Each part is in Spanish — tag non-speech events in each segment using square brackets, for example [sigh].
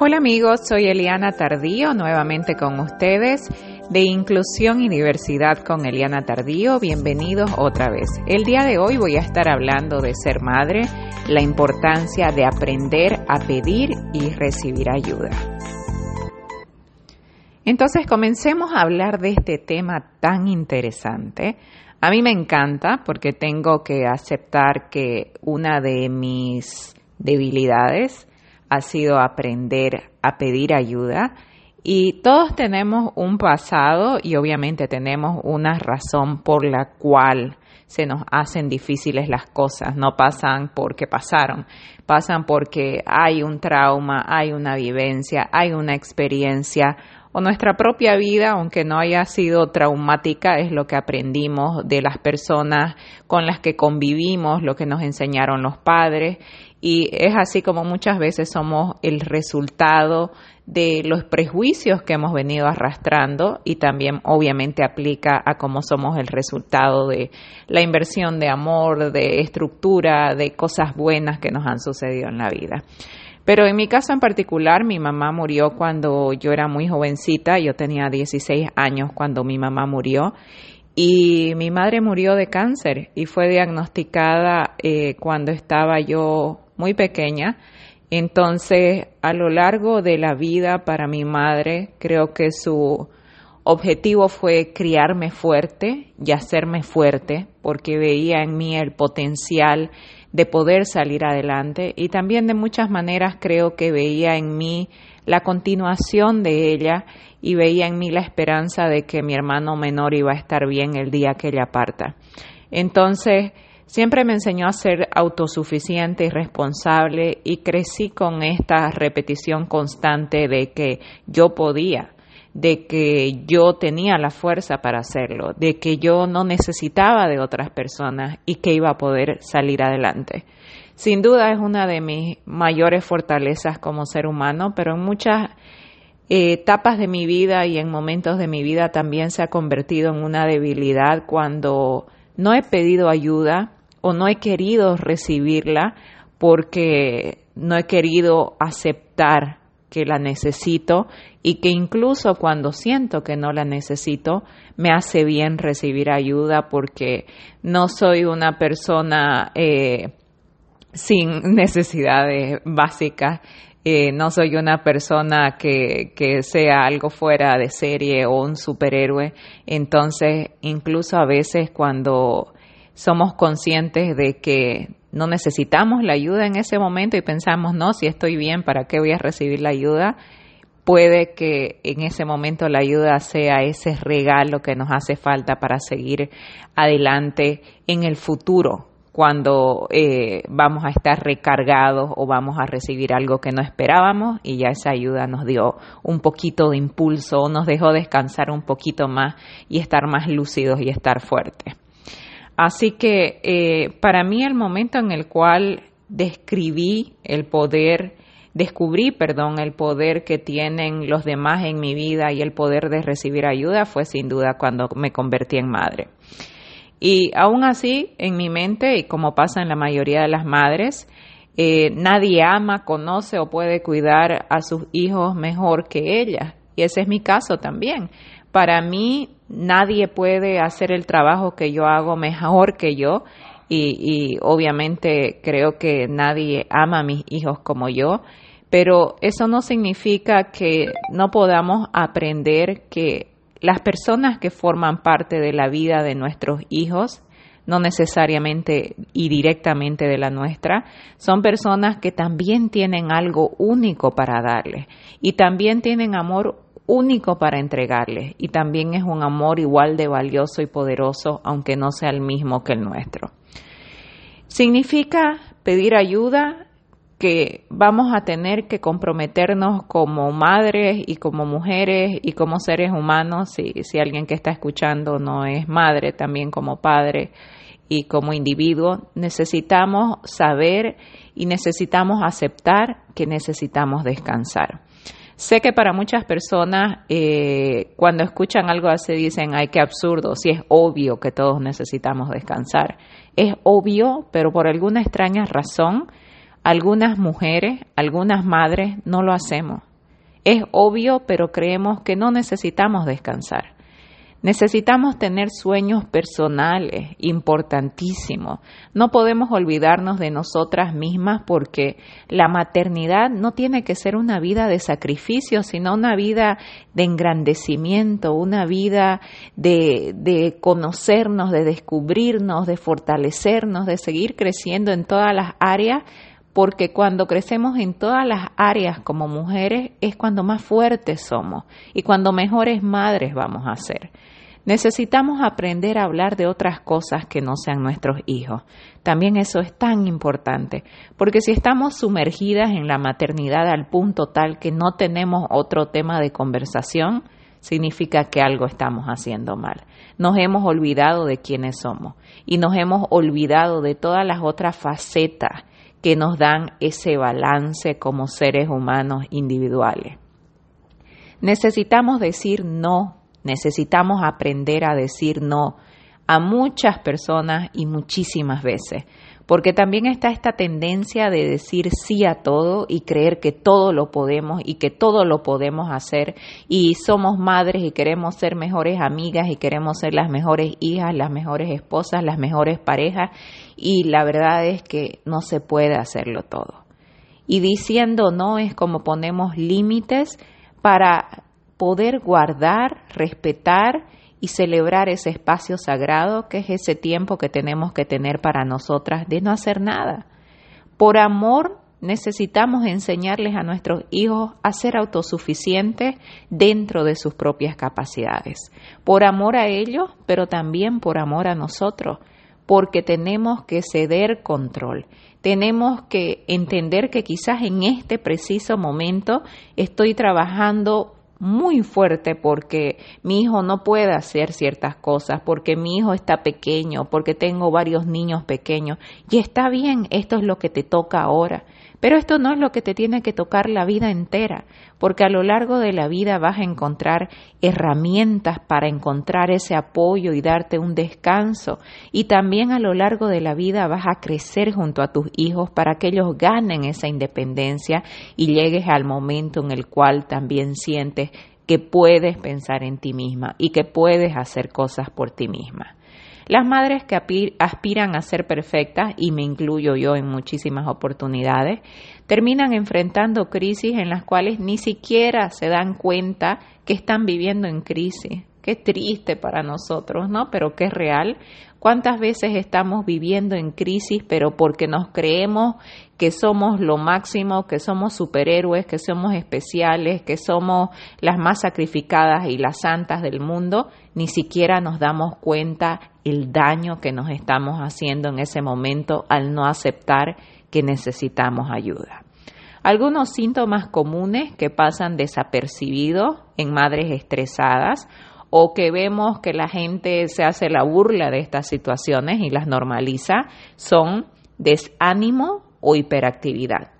Hola amigos, soy Eliana Tardío, nuevamente con ustedes de Inclusión y Diversidad con Eliana Tardío. Bienvenidos otra vez. El día de hoy voy a estar hablando de ser madre, la importancia de aprender a pedir y recibir ayuda. Entonces comencemos a hablar de este tema tan interesante. A mí me encanta porque tengo que aceptar que una de mis debilidades ha sido aprender a pedir ayuda. Y todos tenemos un pasado y obviamente tenemos una razón por la cual se nos hacen difíciles las cosas, no pasan porque pasaron, pasan porque hay un trauma, hay una vivencia, hay una experiencia o nuestra propia vida, aunque no haya sido traumática, es lo que aprendimos de las personas con las que convivimos, lo que nos enseñaron los padres y es así como muchas veces somos el resultado de los prejuicios que hemos venido arrastrando y también obviamente aplica a cómo somos el resultado de la inversión de amor, de estructura, de cosas buenas que nos han sucedido en la vida. Pero en mi caso en particular, mi mamá murió cuando yo era muy jovencita, yo tenía 16 años cuando mi mamá murió y mi madre murió de cáncer y fue diagnosticada eh, cuando estaba yo muy pequeña. Entonces, a lo largo de la vida para mi madre, creo que su objetivo fue criarme fuerte y hacerme fuerte, porque veía en mí el potencial de poder salir adelante y también de muchas maneras creo que veía en mí la continuación de ella y veía en mí la esperanza de que mi hermano menor iba a estar bien el día que ella parta. Entonces, Siempre me enseñó a ser autosuficiente y responsable y crecí con esta repetición constante de que yo podía, de que yo tenía la fuerza para hacerlo, de que yo no necesitaba de otras personas y que iba a poder salir adelante. Sin duda es una de mis mayores fortalezas como ser humano, pero en muchas etapas de mi vida y en momentos de mi vida también se ha convertido en una debilidad cuando no he pedido ayuda, o no he querido recibirla porque no he querido aceptar que la necesito y que incluso cuando siento que no la necesito, me hace bien recibir ayuda porque no soy una persona eh, sin [laughs] necesidades básicas, eh, no soy una persona que, que sea algo fuera de serie o un superhéroe, entonces incluso a veces cuando somos conscientes de que no necesitamos la ayuda en ese momento y pensamos, no, si estoy bien, ¿para qué voy a recibir la ayuda? Puede que en ese momento la ayuda sea ese regalo que nos hace falta para seguir adelante en el futuro, cuando eh, vamos a estar recargados o vamos a recibir algo que no esperábamos y ya esa ayuda nos dio un poquito de impulso, nos dejó descansar un poquito más y estar más lúcidos y estar fuertes. Así que eh, para mí el momento en el cual describí el poder, descubrí, perdón, el poder que tienen los demás en mi vida y el poder de recibir ayuda fue sin duda cuando me convertí en madre. Y aún así, en mi mente, y como pasa en la mayoría de las madres, eh, nadie ama, conoce o puede cuidar a sus hijos mejor que ella. Y ese es mi caso también. Para mí, nadie puede hacer el trabajo que yo hago mejor que yo y, obviamente creo que nadie ama a mis hijos como yo, pero eso no significa que no podamos aprender que las personas que forman parte de la vida de nuestros hijos, no necesariamente y directamente de la nuestra, son personas que también tienen algo único para darles y también tienen amor único para entregarles y también es un amor igual de valioso y poderoso, aunque no sea el mismo que el nuestro. Significa pedir ayuda que vamos a tener que comprometernos como madres y como mujeres y como seres humanos, si, si alguien que está escuchando no es madre, también como padre y como individuo, necesitamos saber y necesitamos aceptar que necesitamos descansar. Sé que para muchas personas eh, cuando escuchan algo así dicen, ay, qué absurdo, si es obvio que todos necesitamos descansar. Es obvio, pero por alguna extraña razón, algunas mujeres, algunas madres no lo hacemos. Es obvio, pero creemos que no necesitamos descansar. Necesitamos tener sueños personales, importantísimos. No podemos olvidarnos de nosotras mismas porque la maternidad no tiene que ser una vida de sacrificio, sino una vida de engrandecimiento, una vida de, de conocernos, de descubrirnos, de fortalecernos, de seguir creciendo en todas las áreas porque cuando crecemos en todas las áreas como mujeres es cuando más fuertes somos y cuando mejores madres vamos a ser. Necesitamos aprender a hablar de otras cosas que no sean nuestros hijos. También eso es tan importante, porque si estamos sumergidas en la maternidad al punto tal que no tenemos otro tema de conversación, significa que algo estamos haciendo mal. Nos hemos olvidado de quiénes somos y nos hemos olvidado de todas las otras facetas que nos dan ese balance como seres humanos individuales. Necesitamos decir no Necesitamos aprender a decir no a muchas personas y muchísimas veces, porque también está esta tendencia de decir sí a todo y creer que todo lo podemos y que todo lo podemos hacer y somos madres y queremos ser mejores amigas y queremos ser las mejores hijas, las mejores esposas, las mejores parejas y la verdad es que no se puede hacerlo todo. Y diciendo no es como ponemos límites para poder guardar, respetar y celebrar ese espacio sagrado que es ese tiempo que tenemos que tener para nosotras de no hacer nada. Por amor necesitamos enseñarles a nuestros hijos a ser autosuficientes dentro de sus propias capacidades. Por amor a ellos, pero también por amor a nosotros, porque tenemos que ceder control. Tenemos que entender que quizás en este preciso momento estoy trabajando muy fuerte porque mi hijo no puede hacer ciertas cosas, porque mi hijo está pequeño, porque tengo varios niños pequeños. Y está bien, esto es lo que te toca ahora. Pero esto no es lo que te tiene que tocar la vida entera, porque a lo largo de la vida vas a encontrar herramientas para encontrar ese apoyo y darte un descanso. Y también a lo largo de la vida vas a crecer junto a tus hijos para que ellos ganen esa independencia y llegues al momento en el cual también sientes que puedes pensar en ti misma y que puedes hacer cosas por ti misma. Las madres que aspiran a ser perfectas, y me incluyo yo en muchísimas oportunidades, terminan enfrentando crisis en las cuales ni siquiera se dan cuenta que están viviendo en crisis. Qué triste para nosotros, ¿no? Pero qué real. ¿Cuántas veces estamos viviendo en crisis, pero porque nos creemos que somos lo máximo, que somos superhéroes, que somos especiales, que somos las más sacrificadas y las santas del mundo, ni siquiera nos damos cuenta el daño que nos estamos haciendo en ese momento al no aceptar que necesitamos ayuda. Algunos síntomas comunes que pasan desapercibidos en madres estresadas o que vemos que la gente se hace la burla de estas situaciones y las normaliza son desánimo o hiperactividad.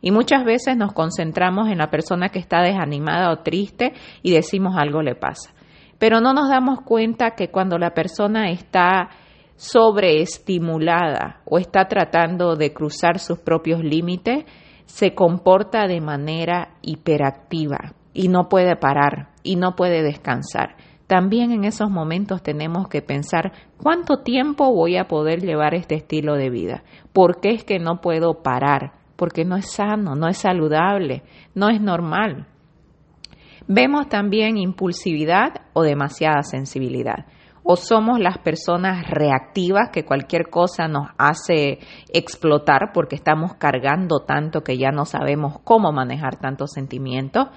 Y muchas veces nos concentramos en la persona que está desanimada o triste y decimos algo le pasa. Pero no nos damos cuenta que cuando la persona está sobreestimulada o está tratando de cruzar sus propios límites, se comporta de manera hiperactiva y no puede parar y no puede descansar. También en esos momentos tenemos que pensar cuánto tiempo voy a poder llevar este estilo de vida. ¿Por qué es que no puedo parar? Porque no es sano, no es saludable, no es normal. Vemos también impulsividad o demasiada sensibilidad o somos las personas reactivas que cualquier cosa nos hace explotar porque estamos cargando tanto que ya no sabemos cómo manejar tantos sentimientos,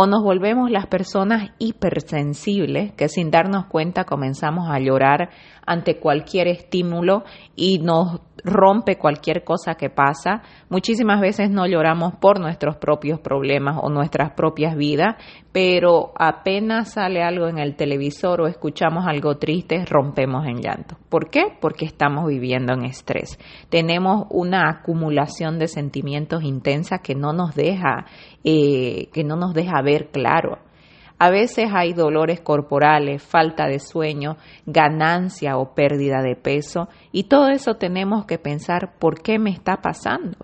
o nos volvemos las personas hipersensibles que sin darnos cuenta comenzamos a llorar ante cualquier estímulo y nos rompe cualquier cosa que pasa. Muchísimas veces no lloramos por nuestros propios problemas o nuestras propias vidas, pero apenas sale algo en el televisor o escuchamos algo triste, rompemos en llanto. ¿Por qué? Porque estamos viviendo en estrés. Tenemos una acumulación de sentimientos intensa que no nos deja, eh, que no nos deja ver claro. A veces hay dolores corporales, falta de sueño, ganancia o pérdida de peso y todo eso tenemos que pensar por qué me está pasando.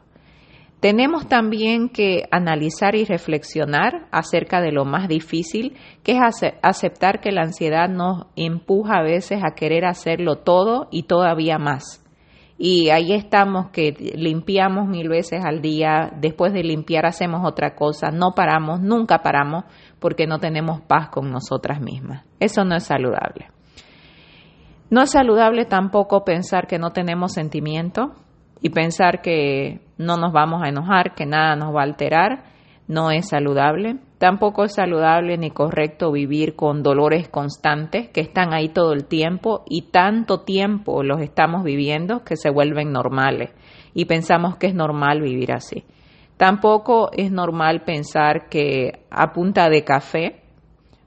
Tenemos también que analizar y reflexionar acerca de lo más difícil, que es aceptar que la ansiedad nos empuja a veces a querer hacerlo todo y todavía más. Y ahí estamos que limpiamos mil veces al día, después de limpiar hacemos otra cosa, no paramos, nunca paramos porque no tenemos paz con nosotras mismas. Eso no es saludable. No es saludable tampoco pensar que no tenemos sentimiento y pensar que no nos vamos a enojar, que nada nos va a alterar. No es saludable. Tampoco es saludable ni correcto vivir con dolores constantes que están ahí todo el tiempo y tanto tiempo los estamos viviendo que se vuelven normales y pensamos que es normal vivir así. Tampoco es normal pensar que a punta de café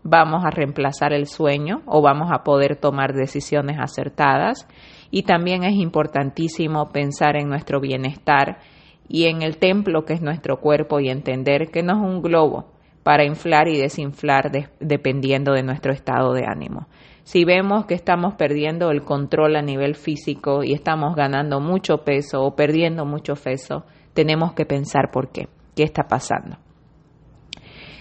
vamos a reemplazar el sueño o vamos a poder tomar decisiones acertadas. Y también es importantísimo pensar en nuestro bienestar y en el templo que es nuestro cuerpo y entender que no es un globo para inflar y desinflar dependiendo de nuestro estado de ánimo. Si vemos que estamos perdiendo el control a nivel físico y estamos ganando mucho peso o perdiendo mucho peso, tenemos que pensar por qué, qué está pasando.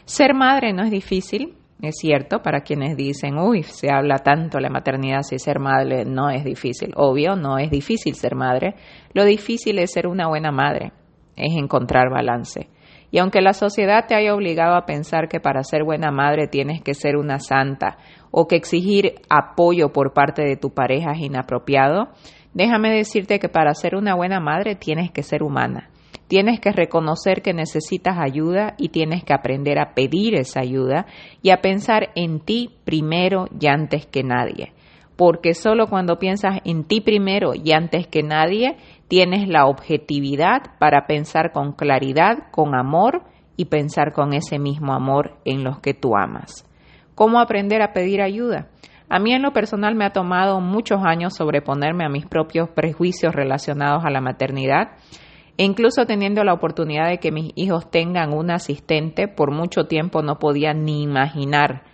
Ser madre no es difícil, es cierto, para quienes dicen, uy, se habla tanto la maternidad, si ser madre no es difícil. Obvio, no es difícil ser madre. Lo difícil es ser una buena madre, es encontrar balance. Y aunque la sociedad te haya obligado a pensar que para ser buena madre tienes que ser una santa o que exigir apoyo por parte de tu pareja es inapropiado, déjame decirte que para ser una buena madre tienes que ser humana Tienes que reconocer que necesitas ayuda y tienes que aprender a pedir esa ayuda y a pensar en ti primero y antes que nadie. Porque solo cuando piensas en ti primero y antes que nadie, tienes la objetividad para pensar con claridad, con amor y pensar con ese mismo amor en los que tú amas. ¿Cómo aprender a pedir ayuda? A mí en lo personal me ha tomado muchos años sobreponerme a mis propios prejuicios relacionados a la maternidad e incluso teniendo la oportunidad de que mis hijos tengan un asistente, por mucho tiempo no podía ni imaginar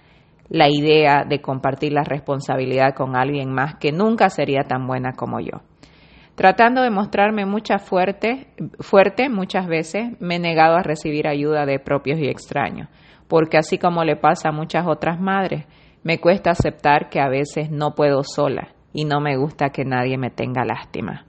la idea de compartir la responsabilidad con alguien más que nunca sería tan buena como yo. Tratando de mostrarme mucha fuerte, fuerte, muchas veces me he negado a recibir ayuda de propios y extraños, porque así como le pasa a muchas otras madres, me cuesta aceptar que a veces no puedo sola y no me gusta que nadie me tenga lástima.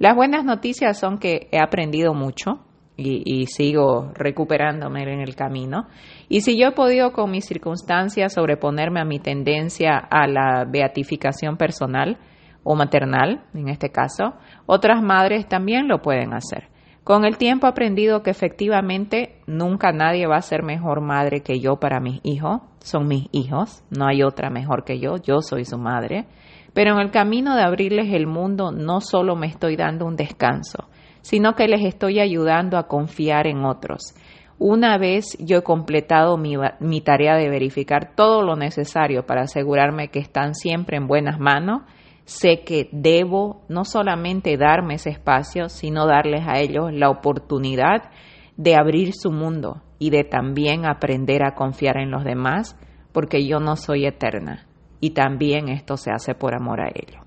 Las buenas noticias son que he aprendido mucho y, sigo recuperándome en el camino. Y si yo he podido con mis circunstancias sobreponerme a mi tendencia a la beatificación personal o maternal, en este caso, otras madres también lo pueden hacer. Con el tiempo he aprendido que efectivamente nunca nadie va a ser mejor madre que yo para mis hijos. Son mis hijos, no hay otra mejor que yo, yo soy su madre. Pero en el camino de abrirles el mundo no solo me estoy dando un descanso, sino que les estoy ayudando a confiar en otros. Una vez yo he completado mi, tarea de verificar todo lo necesario para asegurarme que están siempre en buenas manos, sé que debo no solamente darme ese espacio, sino darles a ellos la oportunidad de abrir su mundo y de también aprender a confiar en los demás, porque yo no soy eterna y también esto se hace por amor a ellos.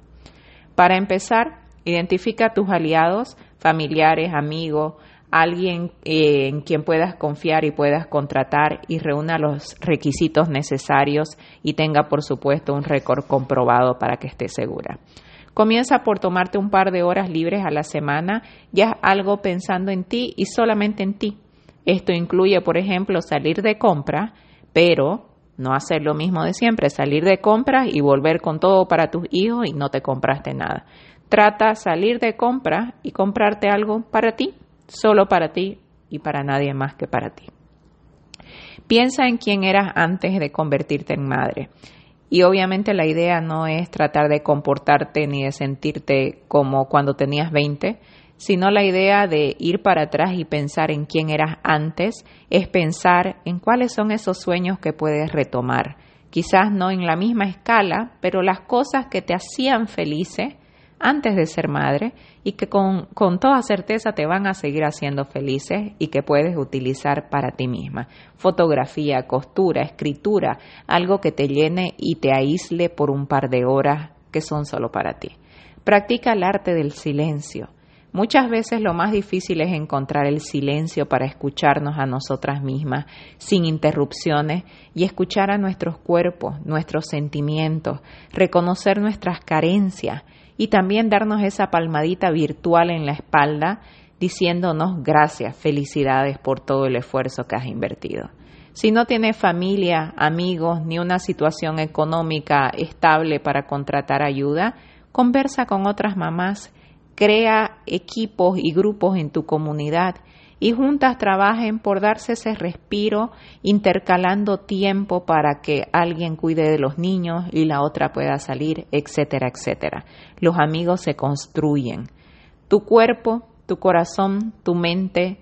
Para empezar, identifica a tus aliados, familiares, amigos, alguien eh, en quien puedas confiar y puedas contratar y reúna los requisitos necesarios y tenga, por supuesto, un récord comprobado para que esté segura. Comienza por tomarte un par de horas libres a la semana y haz algo pensando en ti y solamente en ti. Esto incluye, por ejemplo, salir de compra, pero no hacer lo mismo de siempre, salir de compras y volver con todo para tus hijos y no te compraste nada. Trata salir de compras y comprarte algo para ti, solo para ti y para nadie más que para ti. Piensa en quién eras antes de convertirte en madre. Y obviamente la idea no es tratar de comportarte ni de sentirte como cuando tenías 20, sino la idea de ir para atrás y pensar en quién eras antes, es pensar en cuáles son esos sueños que puedes retomar. Quizás no en la misma escala, pero las cosas que te hacían felices antes de ser madre y que con, con, toda certeza te van a seguir haciendo felices y que puedes utilizar para ti misma. Fotografía, costura, escritura, algo que te llene y te aísle por un par de horas que son solo para ti. Practica el arte del silencio Muchas veces lo más difícil es encontrar el silencio para escucharnos a nosotras mismas sin interrupciones y escuchar a nuestros cuerpos, nuestros sentimientos, reconocer nuestras carencias y también darnos esa palmadita virtual en la espalda diciéndonos gracias, felicidades por todo el esfuerzo que has invertido. Si no tienes familia, amigos ni una situación económica estable para contratar ayuda, conversa con otras mamás, crea equipos y grupos en tu comunidad y juntas trabajen por darse ese respiro, intercalando tiempo para que alguien cuide de los niños y la otra pueda salir, etcétera, etcétera. Los amigos se construyen. Tu cuerpo, tu corazón, tu mente,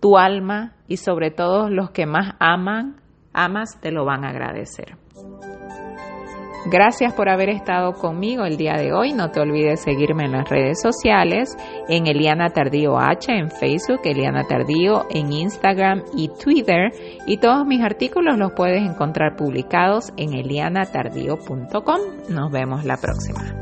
tu alma y sobre todo los que más aman, amas, te lo van a agradecer. Gracias por haber estado conmigo el día de hoy. No te olvides seguirme en las redes sociales, en Eliana Tardío H, en Facebook, Eliana Tardío, en Instagram y Twitter. Y todos mis artículos los puedes encontrar publicados en elianatardío.com. Nos vemos la próxima.